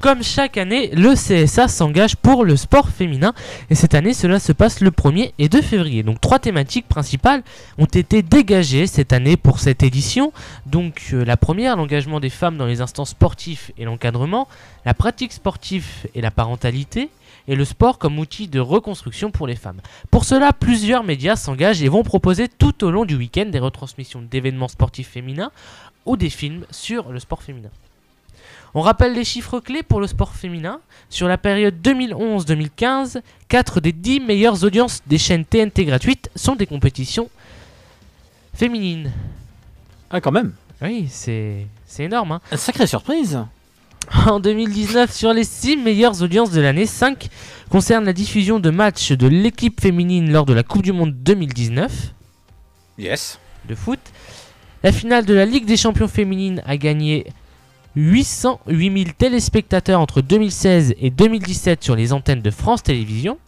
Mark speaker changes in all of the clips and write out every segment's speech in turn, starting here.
Speaker 1: Comme chaque année, le CSA s'engage pour le sport féminin et cette année cela se passe le 1er et 2 février. Donc trois thématiques principales ont été dégagées cette année pour cette édition. Donc euh, la première, l'engagement des femmes dans les instances sportifs et l'encadrement, la pratique sportive et la parentalité et le sport comme outil de reconstruction pour les femmes. Pour cela, plusieurs médias s'engagent et vont proposer tout au long du week-end des retransmissions d'événements sportifs féminins ou des films sur le sport féminin. On rappelle les chiffres clés pour le sport féminin. Sur la période 2011-2015, 4 des 10 meilleures audiences des chaînes TNT gratuites sont des compétitions féminines.
Speaker 2: Ah, quand même.
Speaker 1: Oui, c'est c'est énorme. Hein.
Speaker 2: Sacrée surprise.
Speaker 1: En 2019, sur les 6 meilleures audiences de l'année, 5 concernent la diffusion de matchs de l'équipe féminine lors de la Coupe du Monde 2019
Speaker 2: Yes.
Speaker 1: de foot. La finale de la Ligue des champions féminines a gagné 808 000 téléspectateurs entre 2016 et 2017 sur les antennes de France Télévisions.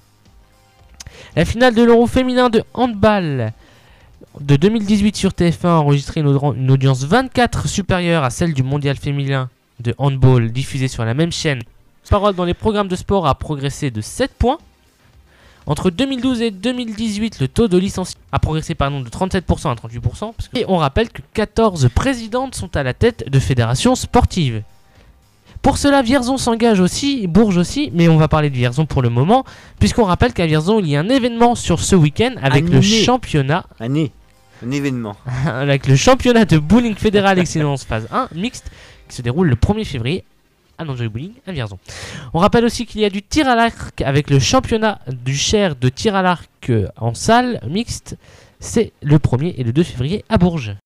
Speaker 1: La finale de l'Euro féminin de handball de 2018 sur TF1 a enregistré une, audience 24 supérieure à celle du mondial féminin de handball diffusé sur la même chaîne. Parole dans les programmes de sport a progressé de 7 points. Entre 2012 et 2018, le taux de licenciement a progressé pardon, de 37% à 38%. parce que- Et on rappelle que 14 présidentes sont à la tête de fédérations sportives. Pour cela, Vierzon s'engage aussi, Bourges aussi, mais on va parler de Vierzon pour le moment, puisqu'on rappelle qu'à Vierzon, il y a un événement sur ce week-end avec le championnat,
Speaker 2: Année. Un événement.
Speaker 1: avec le championnat de bowling fédéral excellence phase 1 mixte qui se déroule le 1er février à l'Enjoy Bowling à Vierzon. On rappelle aussi qu'il y a du tir à l'arc avec le championnat du Cher de tir à l'arc euh, en salle mixte. C'est le 1er et le 2 février à Bourges.